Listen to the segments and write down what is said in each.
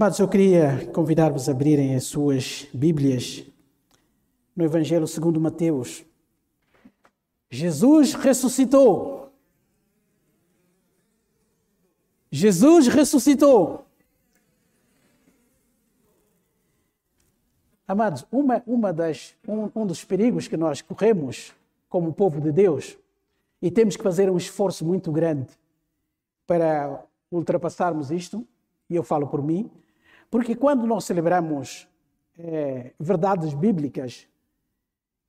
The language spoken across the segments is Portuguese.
Amados, eu queria convidar-vos a abrirem as suas Bíblias no Evangelho segundo Mateus. Jesus ressuscitou. Jesus ressuscitou. Amados, uma, uma das, um, um dos perigos que nós corremos como povo de Deus, e temos que fazer um esforço muito grande para ultrapassarmos isto, e eu falo por mim, porque quando nós celebramos é, verdades bíblicas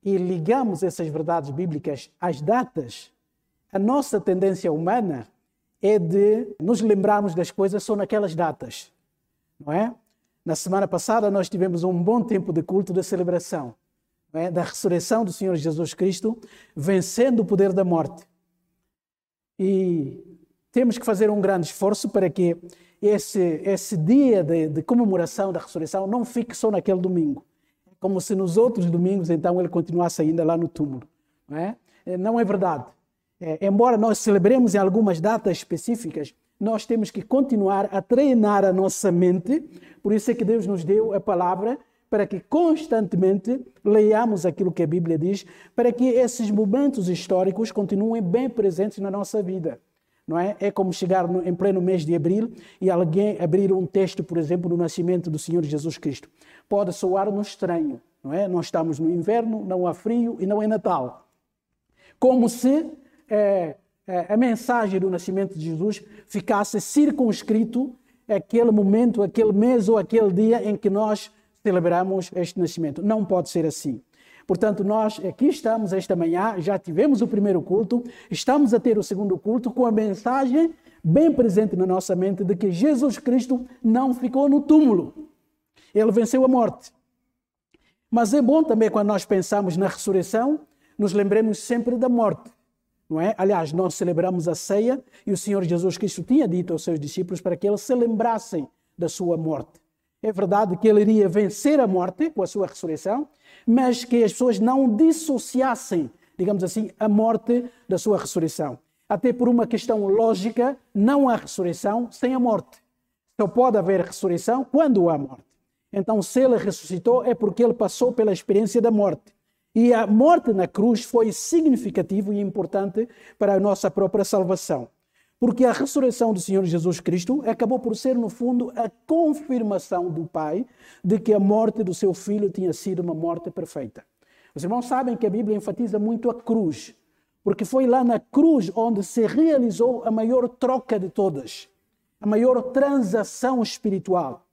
e ligamos essas verdades bíblicas às datas, a nossa tendência humana é de nos lembrarmos das coisas só naquelas datas, não é? Na semana passada nós tivemos um bom tempo de culto de celebração é? da ressurreição do Senhor Jesus Cristo, vencendo o poder da morte. E temos que fazer um grande esforço para que esse, esse dia de, de comemoração da ressurreição não fique só naquele domingo. Como se nos outros domingos, então, ele continuasse ainda lá no túmulo. Não é, é não é verdade. É, embora nós celebremos em algumas datas específicas, nós temos que continuar a treinar a nossa mente. Por isso é que Deus nos deu a palavra para que constantemente leiamos aquilo que a Bíblia diz, para que esses momentos históricos continuem bem presentes na nossa vida não é? É como chegar no, em pleno mês de abril e alguém abrir um texto, por exemplo, do nascimento do Senhor Jesus Cristo. Pode soar-nos estranho, não é? Nós estamos no inverno, não há frio e não é Natal. Como se é, é, a mensagem do nascimento de Jesus ficasse circunscrito aquele momento, aquele mês ou aquele dia em que nós celebramos este nascimento. Não pode ser assim. Portanto, nós aqui estamos esta manhã, já tivemos o primeiro culto, estamos a ter o segundo culto com a mensagem bem presente na nossa mente de que Jesus Cristo não ficou no túmulo. Ele venceu a morte. Mas é bom também quando nós pensamos na ressurreição, nos lembremos sempre da morte. Não é? Aliás, nós celebramos a ceia e o Senhor Jesus Cristo tinha dito aos seus discípulos para que eles se lembrassem da sua morte. É verdade que ele iria vencer a morte com a sua ressurreição, mas que as pessoas não dissociassem, digamos assim, a morte da sua ressurreição. Até por uma questão lógica, não há ressurreição sem a morte. Só pode haver ressurreição quando há morte. Então, se ele ressuscitou, é porque ele passou pela experiência da morte. E a morte na cruz foi significativa e importante para a nossa própria salvação. Porque a ressurreição do Senhor Jesus Cristo acabou por ser, no fundo, a confirmação do Pai de que a morte do seu filho tinha sido uma morte perfeita. Os irmãos sabem que a Bíblia enfatiza muito a cruz, porque foi lá na cruz onde se realizou a maior troca de todas, a maior transação espiritual.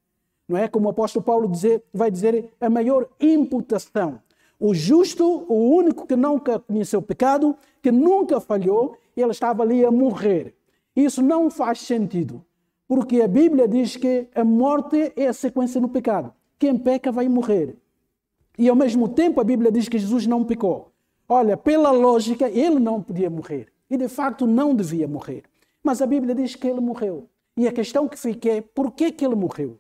Não é como o apóstolo Paulo dizer, vai dizer, a maior imputação. O justo, o único que nunca conheceu pecado, que nunca falhou, ele estava ali a morrer. Isso não faz sentido, porque a Bíblia diz que a morte é a sequência no pecado. Quem peca vai morrer. E ao mesmo tempo a Bíblia diz que Jesus não pecou. Olha, pela lógica, ele não podia morrer. E de facto não devia morrer. Mas a Bíblia diz que ele morreu. E a questão que fica é por que, que ele morreu?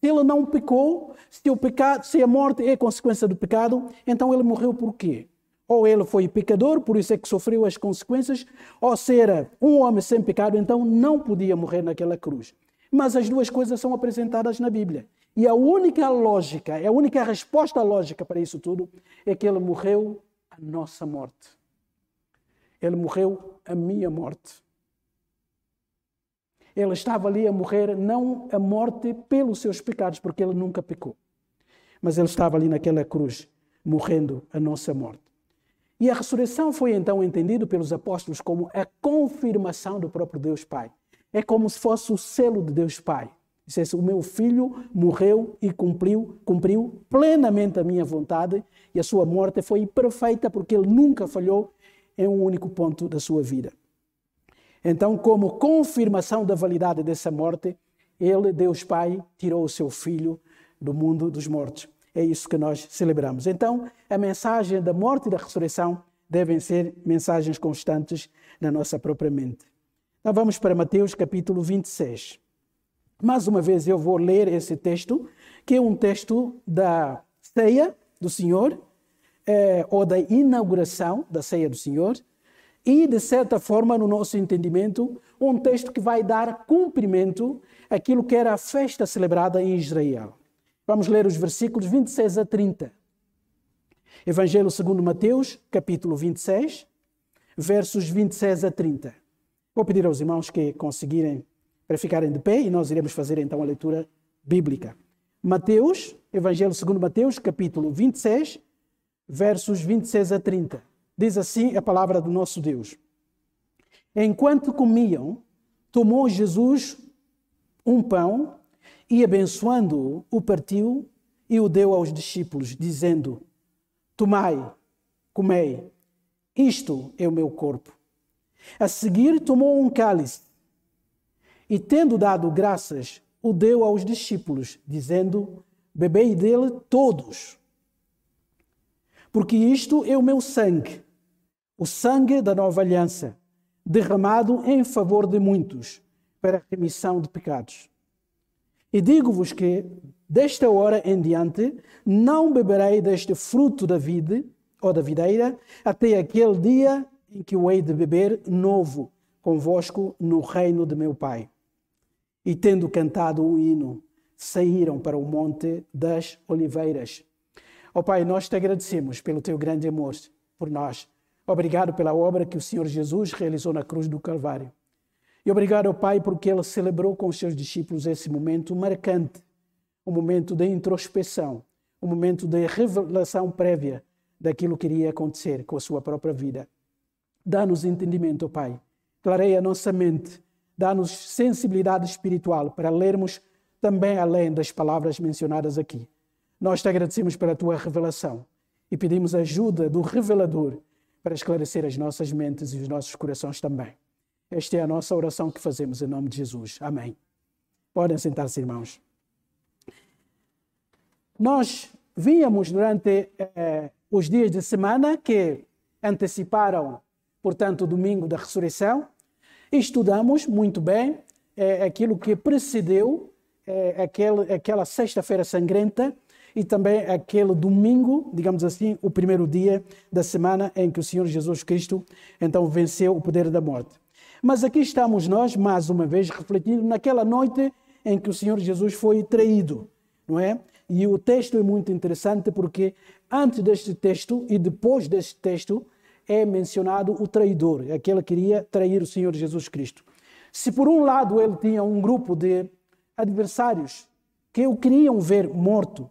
Se ele não pecou, se, o pecado, se a morte é consequência do pecado, então ele morreu por quê? Ou ele foi pecador, por isso é que sofreu as consequências, ou se era um homem sem pecado, então não podia morrer naquela cruz. Mas as duas coisas são apresentadas na Bíblia. E a única lógica, a única resposta lógica para isso tudo é que ele morreu a nossa morte. Ele morreu a minha morte. Ele estava ali a morrer não a morte pelos seus pecados, porque ele nunca pecou. Mas ele estava ali naquela cruz, morrendo a nossa morte. E a ressurreição foi então entendida pelos apóstolos como a confirmação do próprio Deus Pai. É como se fosse o selo de Deus Pai. Dissesse, o meu filho morreu e cumpriu, cumpriu plenamente a minha vontade e a sua morte foi perfeita porque ele nunca falhou em um único ponto da sua vida. Então, como confirmação da validade dessa morte, ele, Deus Pai, tirou o seu filho do mundo dos mortos. É isso que nós celebramos. Então, a mensagem da morte e da ressurreição devem ser mensagens constantes na nossa própria mente. Então, vamos para Mateus capítulo 26. Mais uma vez eu vou ler esse texto, que é um texto da ceia do Senhor, eh, ou da inauguração da ceia do Senhor. e, de certa forma, no nosso entendimento, um texto que vai dar cumprimento àquilo que era a festa celebrada em Israel. Vamos ler os versículos 26 a 30. Evangelho segundo Mateus, capítulo 26, versos 26 a 30. Vou pedir aos irmãos que conseguirem para ficarem de pé e nós iremos fazer então a leitura bíblica. Mateus, Evangelho segundo Mateus, capítulo 26, versos 26 a 30. Diz assim a palavra do nosso Deus. Enquanto comiam, tomou Jesus um pão e, abençoando-o, o partiu e o deu aos discípulos, dizendo: Tomai, comei, isto é o meu corpo. A seguir, tomou um cálice e, tendo dado graças, o deu aos discípulos, dizendo: Bebei dele todos, porque isto é o meu sangue, o sangue da nova aliança, derramado em favor de muitos, para a remissão de pecados. E digo-vos que, desta hora em diante, não beberei deste fruto da vida ou da videira, até aquele dia em que o hei de beber novo convosco no reino de meu Pai. E tendo cantado um hino, saíram para o Monte das Oliveiras. Ó oh, Pai, nós te agradecemos pelo teu grande amor por nós. Obrigado pela obra que o Senhor Jesus realizou na cruz do Calvário. E obrigado ao Pai porque ele celebrou com os seus discípulos esse momento marcante, um momento de introspeção, um momento de revelação prévia daquilo que iria acontecer com a sua própria vida. Dá-nos entendimento, Pai. Clareia a nossa mente. Dá-nos sensibilidade espiritual para lermos também além das palavras mencionadas aqui. Nós te agradecemos pela tua revelação e pedimos ajuda do revelador para esclarecer as nossas mentes e os nossos corações também. Esta é a nossa oração que fazemos em nome de Jesus. Amém. Podem sentar-se, irmãos. Nós víamos durante eh, os dias de semana que anteciparam, portanto, o domingo da ressurreição, estudamos muito bem eh, aquilo que precedeu eh, aquele, aquela sexta-feira sangrenta e também aquele domingo, digamos assim, o primeiro dia da semana em que o Senhor Jesus Cristo então venceu o poder da morte. Mas aqui estamos nós, mais uma vez, refletindo naquela noite em que o Senhor Jesus foi traído, não é? E o texto é muito interessante porque antes deste texto e depois deste texto é mencionado o traidor, aquele que queria trair o Senhor Jesus Cristo. Se por um lado ele tinha um grupo de adversários que o queriam ver morto,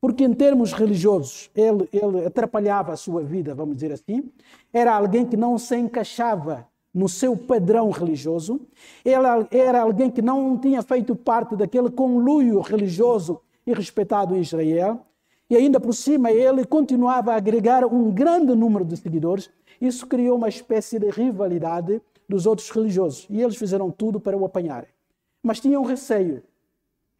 porque em termos religiosos ele, ele atrapalhava a sua vida, vamos dizer assim, era alguém que não se encaixava no seu padrão religioso. Ele era alguém que não tinha feito parte daquele conluio religioso e respeitado em Israel. E ainda por cima, ele continuava a agregar um grande número de seguidores. Isso criou uma espécie de rivalidade dos outros religiosos. E eles fizeram tudo para o apanharem. Mas tinham receio.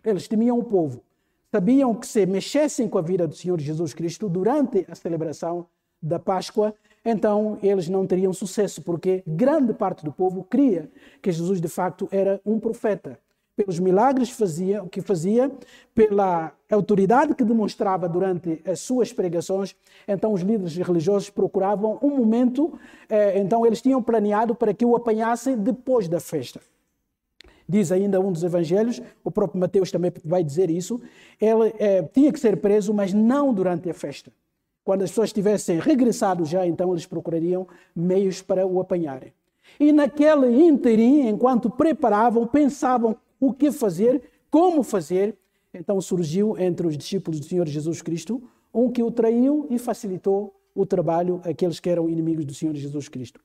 Eles temiam o povo. Sabiam que se mexessem com a vida do Senhor Jesus Cristo durante a celebração da Páscoa, então eles não teriam sucesso, porque grande parte do povo cria que Jesus de facto era um profeta. Pelos milagres fazia, que fazia, pela autoridade que demonstrava durante as suas pregações, então os líderes religiosos procuravam um momento, eh, então eles tinham planeado para que o apanhassem depois da festa. Diz ainda um dos evangelhos, o próprio Mateus também vai dizer isso, ele eh, tinha que ser preso, mas não durante a festa. Quando as pessoas tivessem regressado já, então eles procurariam meios para o apanharem. E naquele interim, enquanto preparavam, pensavam o que fazer, como fazer, então surgiu entre os discípulos do Senhor Jesus Cristo um que o traiu e facilitou o trabalho àqueles que eram inimigos do Senhor Jesus Cristo.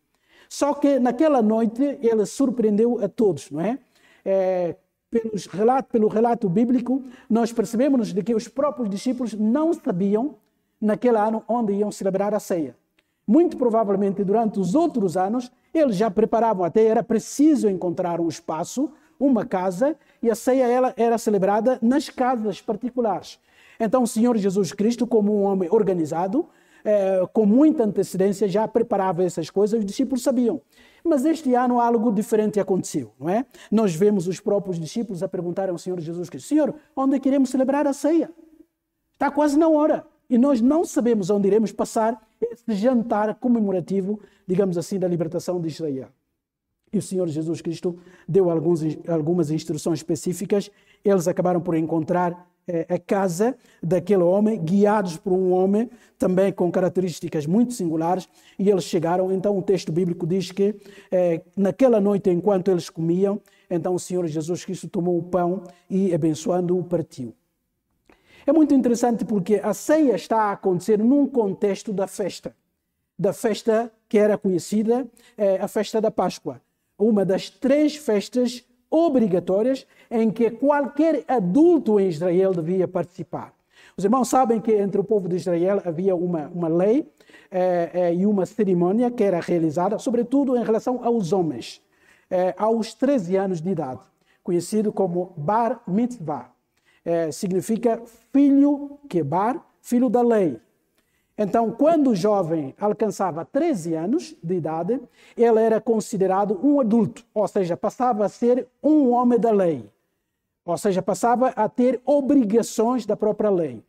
Só que naquela noite ele surpreendeu a todos, não é? é pelos relato, pelo relato bíblico, nós percebemos de que os próprios discípulos não sabiam naquele ano onde iam celebrar a ceia. Muito provavelmente, durante os outros anos, eles já preparavam, até era preciso encontrar um espaço, uma casa, e a ceia ela era celebrada nas casas particulares. Então, o Senhor Jesus Cristo, como um homem organizado, eh, com muita antecedência, já preparava essas coisas, os discípulos sabiam. Mas este ano algo diferente aconteceu, não é? Nós vemos os próprios discípulos a perguntarem ao Senhor Jesus Cristo: Senhor, onde queremos celebrar a ceia? Está quase na hora. E nós não sabemos onde iremos passar esse jantar comemorativo, digamos assim, da libertação de Israel. E o Senhor Jesus Cristo deu alguns, algumas instruções específicas. Eles acabaram por encontrar eh, a casa daquele homem, guiados por um homem também com características muito singulares, e eles chegaram. Então, o texto bíblico diz que eh, naquela noite, enquanto eles comiam, então o Senhor Jesus Cristo tomou o pão e, abençoando-o, partiu. É muito interessante porque a ceia está a acontecer num contexto da festa, da festa que era conhecida, eh, a festa da Páscoa uma das três festas obrigatórias em que qualquer adulto em Israel devia participar. Os irmãos sabem que entre o povo de Israel havia uma, uma lei eh, eh, e uma cerimônia que era realizada, sobretudo em relação aos homens, aos 13 anos de idade, conhecido como Bar Mitzvah. Eh, significa filho que Bar, filho da lei. Então, quando o jovem alcançava 13 anos de idade, ele era considerado um adulto, ou seja, passava a ser um homem da lei, ou seja, passava a ter obrigações da própria lei.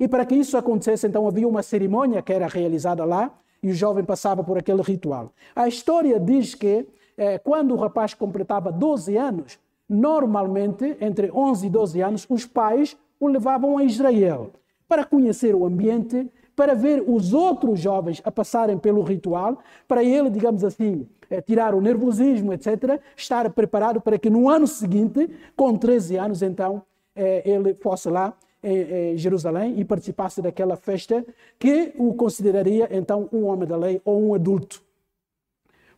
E para que isso acontecesse, então havia uma cerimônia que era realizada lá e o jovem passava por aquele ritual. A história diz que eh, quando o rapaz completava 12 anos, normalmente, entre 11 e 12 anos, os pais o levavam a Israel para conhecer o ambiente para ver os outros jovens a passarem pelo ritual, para ele, digamos assim, eh, tirar o nervosismo, etc., estar preparado para que no ano seguinte, com 13 anos, então, eh, ele fosse lá em Jerusalém e participasse daquela festa que o consideraria então um homem da lei ou um adulto.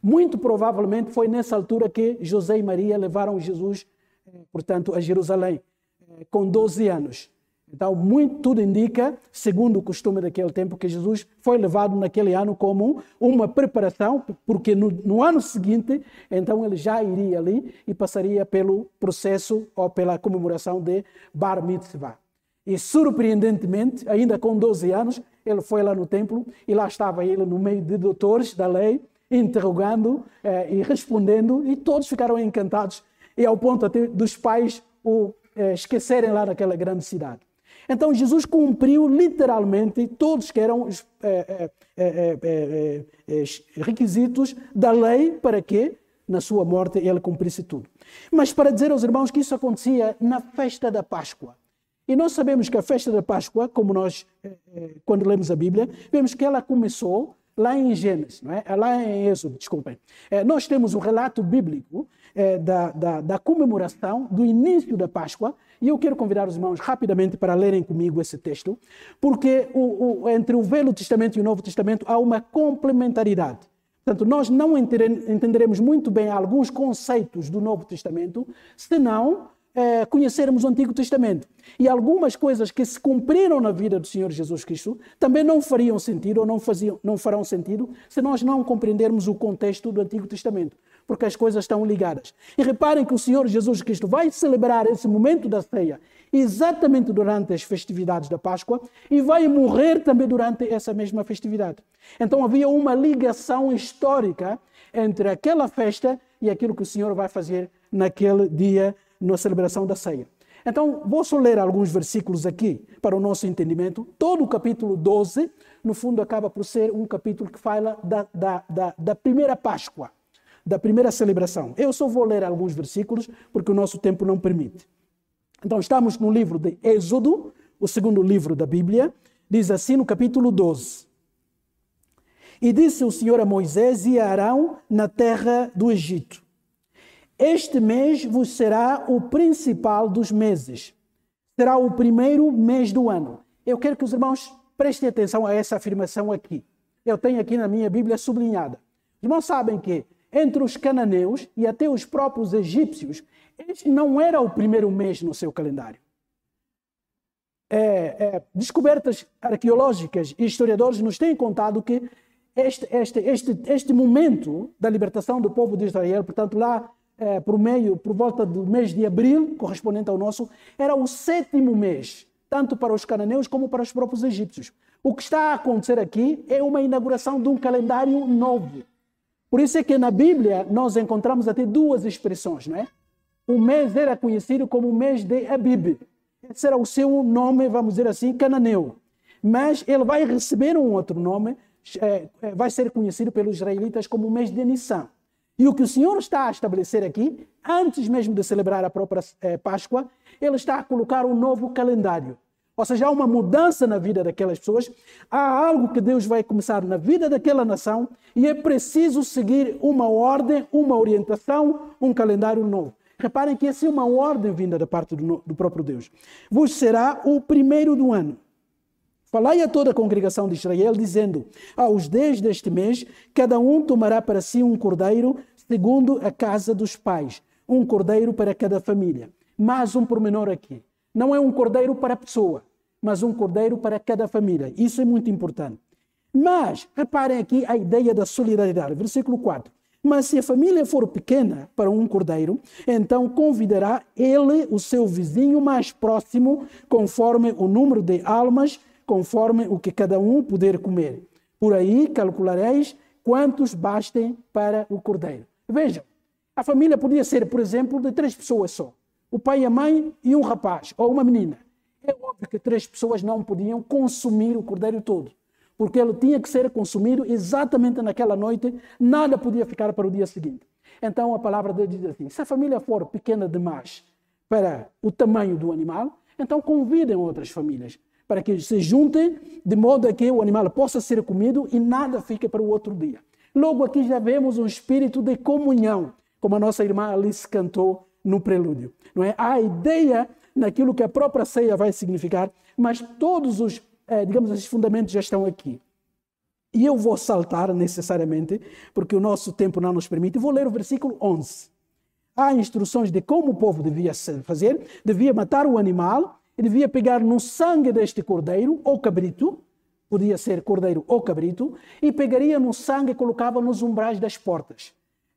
Muito provavelmente foi nessa altura que José e Maria levaram Jesus, eh, portanto, a Jerusalém, com 12 anos. Então, muito tudo indica, segundo o costume daquele tempo, que Jesus foi levado naquele ano como uma preparação, porque no, no, ano seguinte, então ele já iria ali e passaria pelo processo ou pela comemoração de Bar Mitzvah. E surpreendentemente, ainda com 12 anos, ele foi lá no templo e lá estava ele no meio de doutores da lei, interrogando eh, e respondendo, e todos ficaram encantados, e ao ponto até dos pais o eh, esquecerem lá naquela grande cidade. Então Jesus cumpriu literalmente todos que eram os é, é, é, requisitos da lei para que na sua morte ele cumprisse tudo. Mas para dizer aos irmãos que isso acontecia na festa da Páscoa. E nós sabemos que a festa da Páscoa, como nós, quando lemos a Bíblia, vemos que ela começou lá em Gênesis, não é? lá em Êxodo, desculpem. nós temos o um relato bíblico da, da, da comemoração do início da Páscoa, e eu quero convidar os irmãos rapidamente para lerem comigo esse texto, porque o, o, entre o Velho Testamento e o Novo Testamento há uma complementaridade. Portanto, nós não entenderemos muito bem alguns conceitos do Novo Testamento se é, conhecermos o Antigo Testamento. E algumas coisas que se cumpriram na vida do Senhor Jesus Cristo também não fariam sentido ou não, faziam, não farão sentido se nós não compreendermos o contexto do Antigo Testamento porque as coisas estão ligadas. E reparem que o Senhor Jesus Cristo vai celebrar esse momento da ceia exatamente durante as festividades da Páscoa e vai morrer também durante essa mesma festividade. Então havia uma ligação histórica entre aquela festa e aquilo que o Senhor vai fazer naquele dia, na celebração da ceia. Então, vou só ler alguns versículos aqui para o nosso entendimento. Todo o capítulo 12, no fundo, acaba por ser um capítulo que fala da, da, da, da primeira Páscoa da primeira celebração. Eu só vou ler alguns versículos porque o nosso tempo não permite. Então, estamos no livro de Êxodo, o segundo livro da Bíblia, diz assim no capítulo 12. E disse o Senhor a Moisés e a Arão na terra do Egito: Este mês vos será o principal dos meses, será o primeiro mês do ano. Eu quero que os irmãos prestem atenção a essa afirmação aqui. Eu tenho aqui na minha Bíblia sublinhada. Os irmãos sabem que entre os cananeus e até os próprios egípcios, este não era o primeiro mês no seu calendário. É, é, descobertas arqueológicas e historiadores nos têm contado que este, este, este, este momento da libertação do povo de Israel, portanto, lá é, por meio, por volta do mês de abril, correspondente ao nosso, era o sétimo mês, tanto para os cananeus como para os próprios egípcios. O que está a acontecer aqui é uma inauguração de um calendário novo por isso é que na Bíblia nós encontramos até duas expressões, não é? O mês era conhecido como o mês de Abib. Esse era o seu nome, vamos dizer assim, cananeu. mas ele vai receber um outro nome, é, é, vai ser conhecido pelos israelitas como o mês de Nissan. E o que o Senhor está a estabelecer aqui, antes mesmo de celebrar a própria é, Páscoa, ele está a colocar um novo calendário. Ou seja, há uma mudança na vida daquelas pessoas, há algo que Deus vai começar na vida daquela nação e é preciso seguir uma ordem, uma orientação, um calendário novo. Reparem que essa é uma ordem vinda da parte do, do próprio Deus. Vos será o primeiro do ano. Falai a toda a congregação de Israel, dizendo: Aos dez deste mês, cada um tomará para si um cordeiro, segundo a casa dos pais, um cordeiro para cada família. Mais um pormenor aqui. Não é um cordeiro para a pessoa, mas um cordeiro para cada família. Isso é muito importante. Mas, reparem aqui a ideia da solidariedade. Versículo 4. Mas se a família for pequena para um cordeiro, então convidará ele o seu vizinho mais próximo, conforme o número de almas, conforme o que cada um puder comer. Por aí calculareis quantos bastem para o cordeiro. Vejam, a família podia ser, por exemplo, de três pessoas só o pai, a mãe e um rapaz ou uma menina. É óbvio que três pessoas não podiam consumir o cordeiro todo, porque ele tinha que ser consumido exatamente naquela noite, nada podia ficar para o dia seguinte. Então a palavra de Deus diz assim: se a família for pequena demais para o tamanho do animal, então convidem outras famílias para que se juntem de modo a que o animal possa ser comido e nada fique para o outro dia. Logo aqui já vemos um espírito de comunhão, como a nossa irmã Alice cantou no prelúdio. Não é? Há a ideia naquilo que a própria ceia vai significar, mas todos os, eh, digamos, esses fundamentos já estão aqui. E eu vou saltar necessariamente, porque o nosso tempo não nos permite. Vou ler o versículo 11. Há instruções de como o povo devia fazer: devia matar o animal, e devia pegar no sangue deste cordeiro ou cabrito, podia ser cordeiro ou cabrito, e pegaria no sangue e colocava nos umbrais das portas.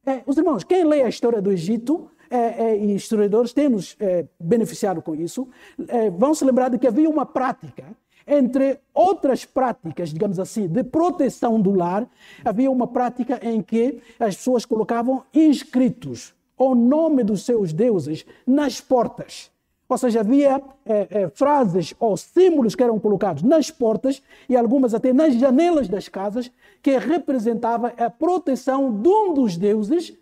É, os irmãos, quem lê a história do Egito é, é, e historiadores têm nos é, beneficiado com isso, é, vão se lembrar de que havia uma prática, entre outras práticas, digamos assim, de proteção do lar, havia uma prática em que as pessoas colocavam inscritos o nome dos seus deuses nas portas. Ou seja, havia é, é, frases ou símbolos que eram colocados nas portas e algumas até nas janelas das casas que representava a proteção de um dos deuses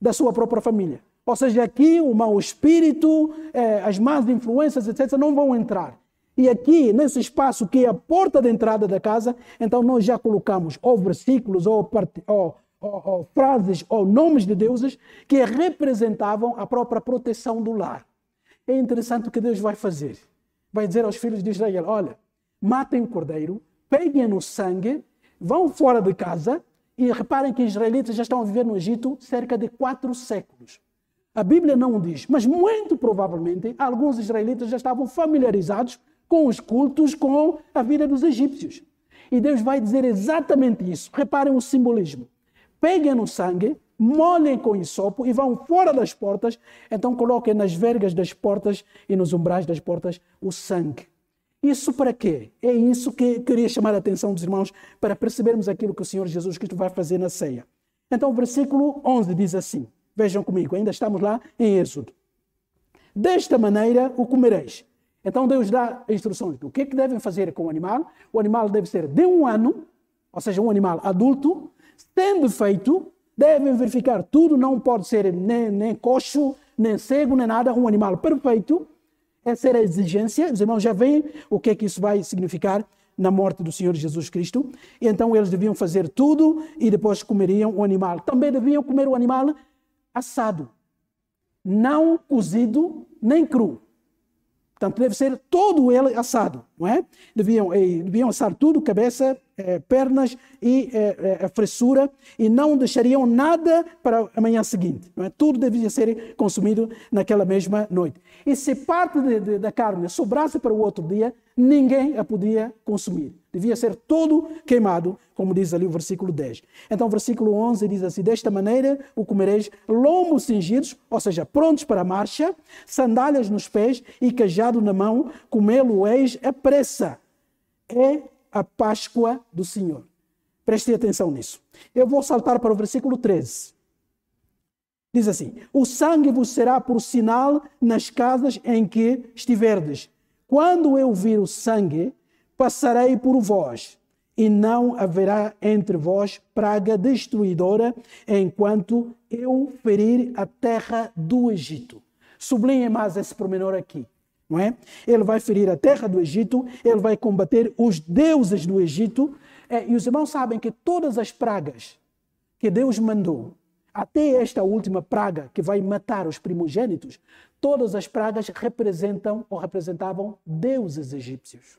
da sua própria família. Ou seja, aqui o mau espírito, eh, as más influências, etc., não vão entrar. E aqui, nesse espaço que é a porta de entrada da casa, então nós já colocamos ou versículos, ou, ou, ou, ou frases, ou nomes de deuses que representavam a própria proteção do lar. É interessante o que Deus vai fazer. Vai dizer aos filhos de Israel: olha, matem o cordeiro, peguem no sangue, vão fora de casa, e reparem que os israelitas já estão a viver no Egito cerca de quatro séculos. A Bíblia não diz, mas muito provavelmente alguns israelitas já estavam familiarizados com os cultos, com a vida dos egípcios. E Deus vai dizer exatamente isso. Reparem o simbolismo. Peguem no sangue, molhem com isopo e vão fora das portas. Então coloquem nas vergas das portas e nos umbrais das portas o sangue. Isso para quê? É isso que queria chamar a atenção dos irmãos para percebermos aquilo que o Senhor Jesus Cristo vai fazer na ceia. Então o versículo 11 diz assim: Vejam comigo, ainda estamos lá em Êxodo. Desta maneira o comereis. Então Deus dá instruções do que, é que devem fazer com o animal. O animal deve ser de um ano, ou seja, um animal adulto. Tendo feito, devem verificar tudo, não pode ser nem, nem coxo, nem cego, nem nada, um animal perfeito. Essa era a exigência. Os irmãos já veem o que é que isso vai significar na morte do Senhor Jesus Cristo. E então eles deviam fazer tudo e depois comeriam o animal. Também deviam comer o animal assado, não cozido nem cru. Portanto, deve ser todo ele assado, não é? Deviam, deviam assar tudo, cabeça, eh, pernas e eh, a fressura, e não deixariam nada para a manhã seguinte. É? Tudo devia ser consumido naquela mesma noite. E se parte de, de, da carne sobrasse para o outro dia, ninguém a podia consumir. Devia ser todo queimado, como diz ali o versículo 10. Então, o versículo 11 diz assim: Desta maneira o comereis lombos cingidos, ou seja, prontos para a marcha, sandálias nos pés e cajado na mão, comê-lo-eis a pressa. É a Páscoa do Senhor. Prestem atenção nisso. Eu vou saltar para o versículo 13. Diz assim: O sangue vos será por sinal nas casas em que estiverdes. Quando eu vir o sangue, passarei por vós, e não haverá entre vós praga destruidora, enquanto eu ferir a terra do Egito. Sublinhe mais esse pormenor aqui. Não é? Ele vai ferir a terra do Egito, ele vai combater os deuses do Egito. É, e os irmãos sabem que todas as pragas que Deus mandou, até esta última praga que vai matar os primogênitos, todas as pragas representam ou representavam deuses egípcios.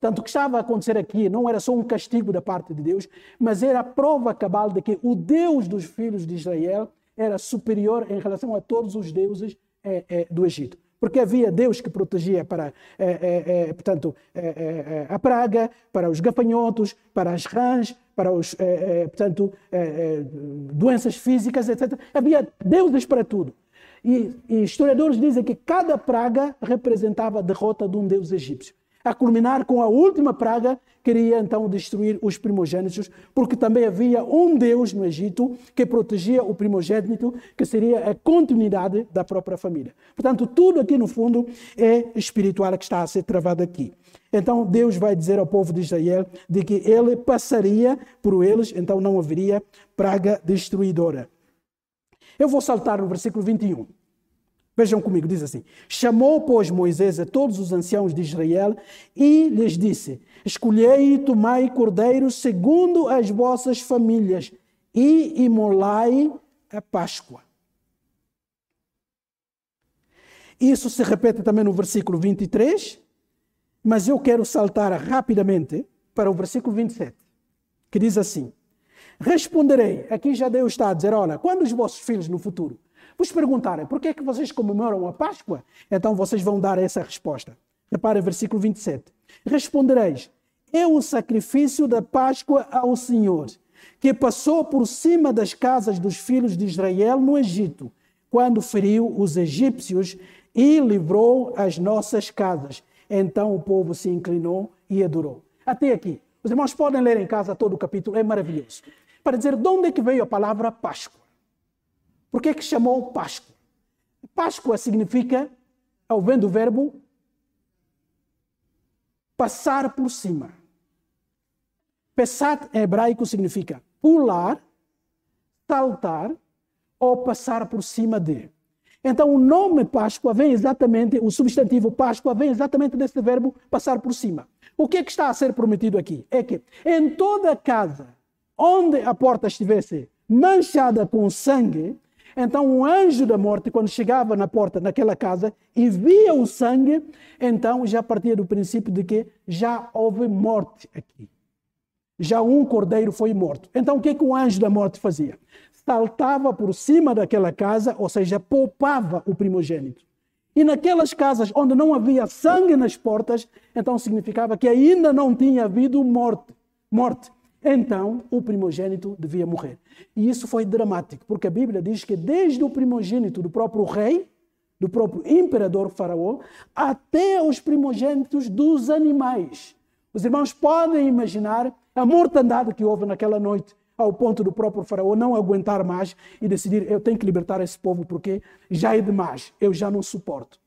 Portanto, o que estava a acontecer aqui não era só um castigo da parte de Deus, mas era a prova cabal de que o Deus dos filhos de Israel era superior em relação a todos os deuses é, é, do Egito. Porque havia Deus que protegia para, é, portanto, a praga, para os gafanhotos, para as rãs, para os, portanto, doenças físicas, etc. Havia deuses para tudo. E, e historiadores dizem que cada praga representava a derrota de um deus egípcio a culminar com a última praga, queria então destruir os primogênitos, porque também havia um Deus no Egito que protegia o primogênito, que seria a continuidade da própria família. Portanto, tudo aqui no fundo é espiritual que está a ser travado aqui. Então, Deus vai dizer ao povo de Israel de que ele passaria por eles, então não haveria praga destruidora. Eu vou saltar no versículo 21. Vejam comigo, diz assim: Chamou, pois, Moisés a todos os anciãos de Israel e lhes disse: Escolhei e tomai cordeiros segundo as vossas famílias e imolai a Páscoa. Isso se repete também no versículo 23, mas eu quero saltar rapidamente para o versículo 27, que diz assim: Responderei, aqui já Deus está a dizer: olha, quando os vossos filhos no futuro vos perguntarem por que é que vocês comemoram a Páscoa, então vocês vão dar essa resposta. Repare versículo 27. Respondereis: É o sacrifício da Páscoa ao Senhor, que passou por cima das casas dos filhos de Israel no Egito, quando feriu os egípcios e livrou as nossas casas. Então o povo se inclinou e adorou. Até aqui. Os irmãos podem ler em casa todo o capítulo, é maravilhoso. Para dizer de onde é que veio a palavra Páscoa. Por que é que chamou Páscoa? Páscoa significa, ao vendo o verbo, passar por cima. Pesat em hebraico significa pular, saltar ou passar por cima de. Então o nome Páscoa vem exatamente, o substantivo Páscoa vem exatamente desse verbo passar por cima. O que é que está a ser prometido aqui? É que em toda casa onde a porta estivesse manchada com sangue, então, um anjo da morte, quando chegava na porta daquela casa e via o sangue, então já partia do princípio de que já houve morte aqui. Já um cordeiro foi morto. Então, o que, é que o anjo da morte fazia? Saltava por cima daquela casa, ou seja, poupava o primogênito. E naquelas casas onde não havia sangue nas portas, então significava que ainda não tinha havido morte. morte. Então, o primogênito devia morrer. E isso foi dramático, porque a Bíblia diz que desde o primogênito do próprio rei, do próprio imperador Faraó, até os primogênitos dos animais. Os irmãos podem imaginar a mortandade que houve naquela noite, ao ponto do próprio Faraó não aguentar mais e decidir: eu tenho que libertar esse povo porque já é demais, eu já não suporto.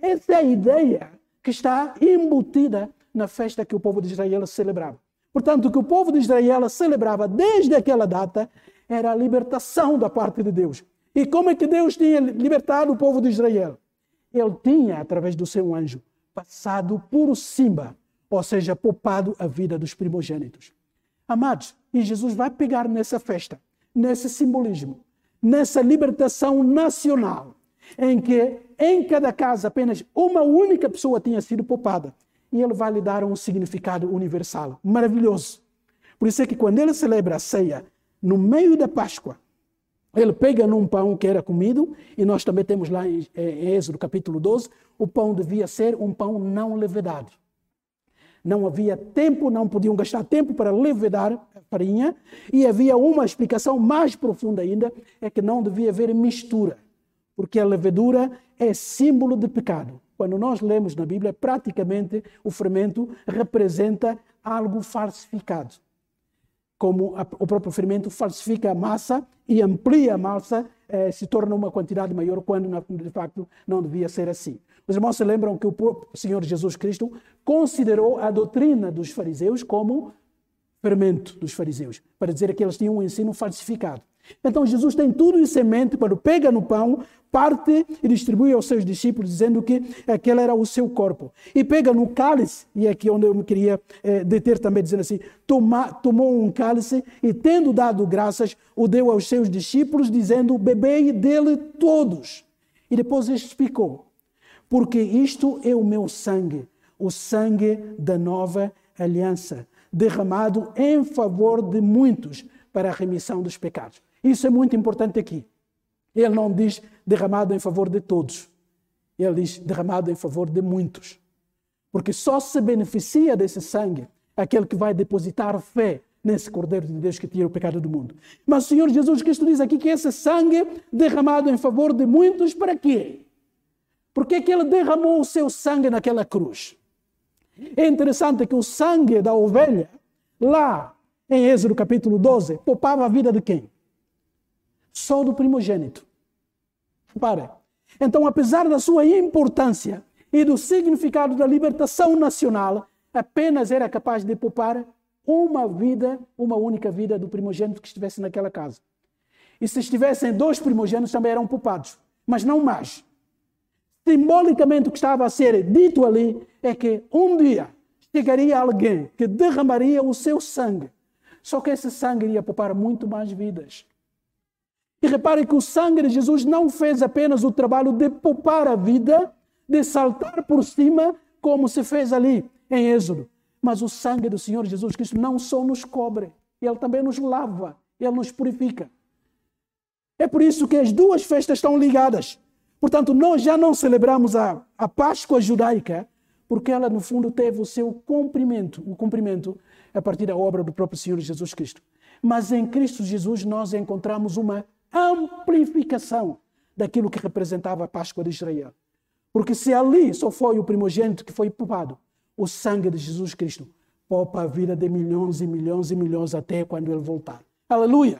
Essa é a ideia que está embutida na festa que o povo de Israel celebrava. Portanto, o que o povo de Israel celebrava desde aquela data era a libertação da parte de Deus. E como é que Deus tinha libertado o povo de Israel? Ele tinha, através do seu anjo, passado por cima, ou seja, poupado a vida dos primogênitos. Amados, e Jesus vai pegar nessa festa, nesse simbolismo, nessa libertação nacional, em que em cada casa apenas uma única pessoa tinha sido poupada e ele vai lhe dar um significado universal, maravilhoso. Por isso é que quando ele celebra a ceia, no meio da Páscoa, ele pega num pão que era comido, e nós também temos lá em, em Êxodo capítulo 12, o pão devia ser um pão não levedado. Não havia tempo, não podiam gastar tempo para levedar a farinha, e havia uma explicação mais profunda ainda, é que não devia haver mistura, porque a levedura é símbolo de pecado. Quando nós lemos na Bíblia, praticamente o fermento representa algo falsificado. Como a, o próprio fermento falsifica a massa e amplia a massa, eh, se torna uma quantidade maior, quando de facto não devia ser assim. Os irmãos se lembram que o Senhor Jesus Cristo considerou a doutrina dos fariseus como fermento dos fariseus, para dizer que eles tinham um ensino falsificado. Então Jesus tem tudo isso em mente quando pega no pão, parte e distribui aos seus discípulos, dizendo que aquele era o seu corpo. E pega no cálice, e é aqui onde eu me queria é, deter também, dizendo assim: toma, tomou um cálice e, tendo dado graças, o deu aos seus discípulos, dizendo: bebei dele todos. E depois explicou: porque isto é o meu sangue, o sangue da nova aliança, derramado em favor de muitos para a remissão dos pecados. Isso é muito importante aqui. Ele não diz derramado em favor de todos. Ele diz derramado em favor de muitos. Porque só se beneficia desse sangue aquele que vai depositar fé nesse Cordeiro de Deus que tira o pecado do mundo. Mas o Senhor Jesus Cristo diz aqui que esse sangue derramado em favor de muitos, para quê? Por que, que ele derramou o seu sangue naquela cruz? É interessante que o sangue da ovelha, lá em Êxodo capítulo 12, poupava a vida de quem? Só do primogênito. Repare. Então, apesar da sua importância e do significado da libertação nacional, apenas era capaz de poupar uma vida, uma única vida do primogênito que estivesse naquela casa. E se estivessem dois primogênitos, também eram poupados, mas não mais. Simbolicamente, o que estava a ser dito ali é que um dia chegaria alguém que derramaria o seu sangue. Só que esse sangue iria poupar muito mais vidas. E repare que o sangue de Jesus não fez apenas o trabalho de poupar a vida, de saltar por cima, como se fez ali em Êxodo. Mas o sangue do Senhor Jesus Cristo não só nos cobre, ele também nos lava, ele nos purifica. É por isso que as duas festas estão ligadas. Portanto, nós já não celebramos a, a Páscoa judaica, porque ela, no fundo, teve o seu cumprimento, o cumprimento a partir da obra do próprio Senhor Jesus Cristo. Mas em Cristo Jesus nós encontramos uma amplificação daquilo que representava a Páscoa de Israel. Porque se ali só foi o primogênito que foi poupado, o sangue de Jesus Cristo poupa a vida de milhões e milhões e milhões até quando ele voltar. Aleluia!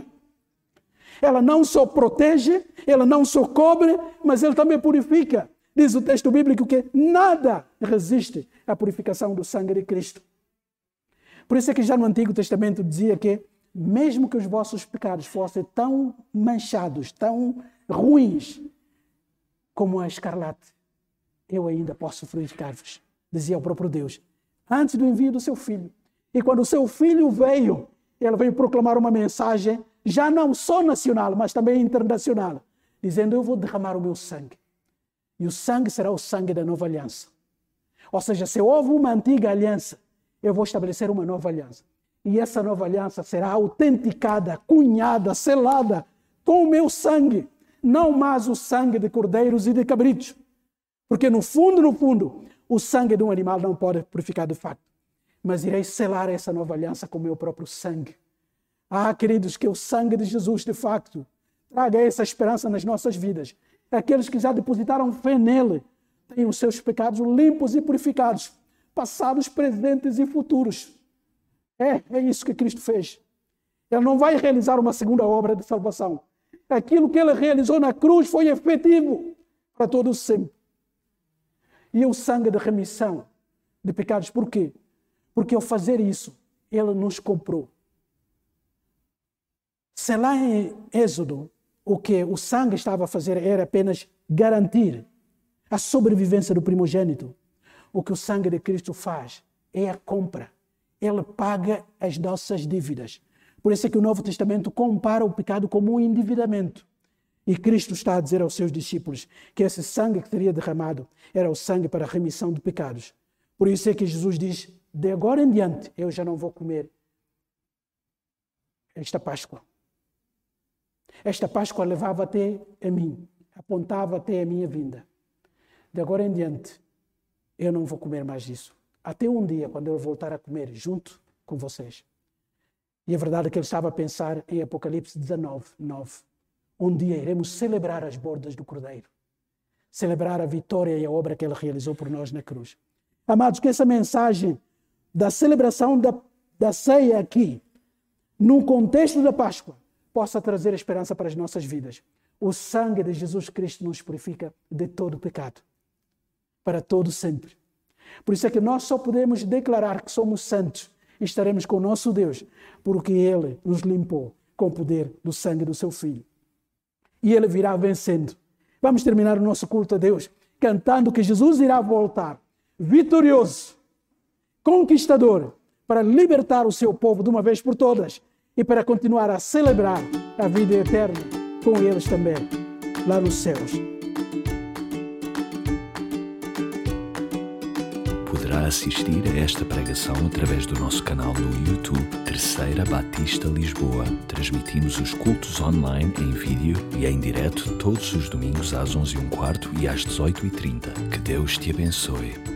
Ela não só protege, ela não só cobre, mas ele também purifica. Diz o texto bíblico que nada resiste à purificação do sangue de Cristo. Por isso é que já no Antigo Testamento dizia que, mesmo que os vossos pecados fossem tão manchados, tão ruins, como a escarlate, eu ainda posso purificar-vos, dizia o próprio Deus, antes do envio do seu filho. E quando o seu filho veio, ele veio proclamar uma mensagem já não só nacional, mas também internacional, dizendo: Eu vou derramar o meu sangue. E o sangue será o sangue da nova aliança. Ou seja, se houve uma antiga aliança, eu vou estabelecer uma nova aliança. E essa nova aliança será autenticada, cunhada, selada com o meu sangue, não mais o sangue de cordeiros e de cabritos. Porque no fundo, no fundo, o sangue de um animal não pode purificar de fato. Mas irei selar essa nova aliança com o meu próprio sangue ah, queridos, que o sangue de Jesus, de facto, traga essa esperança nas nossas vidas. Aqueles que já depositaram fé nele têm os seus pecados limpos e purificados, passados, presentes e futuros. É, é isso que Cristo fez. Ele não vai realizar uma segunda obra de salvação. Aquilo que ele realizou na cruz foi efetivo para todos sempre. E o sangue de remissão de pecados, por quê? Porque ao fazer isso, ele nos comprou. Se lá em Êxodo o que o sangue estava a fazer era apenas garantir a sobrevivência do primogênito, o que o sangue de Cristo faz é a compra. Ele paga as nossas dívidas. Por isso é que o Novo Testamento compara o pecado como um endividamento. E Cristo está a dizer aos seus discípulos que esse sangue que seria derramado era o sangue para a remissão de pecados. Por isso é que Jesus diz: de agora em diante eu já não vou comer esta Páscoa. Esta Páscoa levava até a mim, apontava até a minha vinda. De agora em diante, eu não vou comer mais disso. Até um dia, quando eu voltar a comer junto com vocês. E a verdade é que ele estava a pensar em Apocalipse 19, 9. Um dia iremos celebrar as bordas do Cordeiro. Celebrar a vitória e a obra que ele realizou por nós na cruz. Amados, que essa mensagem da celebração da, da ceia aqui, no contexto da Páscoa, possa trazer esperança para as nossas vidas. O sangue de Jesus Cristo nos purifica de todo pecado. para todo sempre. Por isso é que nós só podemos declarar que somos santos e estaremos com o nosso Deus, porque Ele nos limpou com o poder do sangue do seu Filho. E Ele virá vencendo. Vamos terminar o nosso culto a Deus cantando que Jesus irá voltar vitorioso, conquistador, para libertar o seu povo de uma vez por todas e para continuar a celebrar a vida eterna com eles também, lá nos céus. Assistir a esta pregação através do nosso canal no YouTube Terceira Batista Lisboa. Transmitimos os cultos online em vídeo e em direto todos os domingos às 11h15 e às 18h30. Que Deus te abençoe.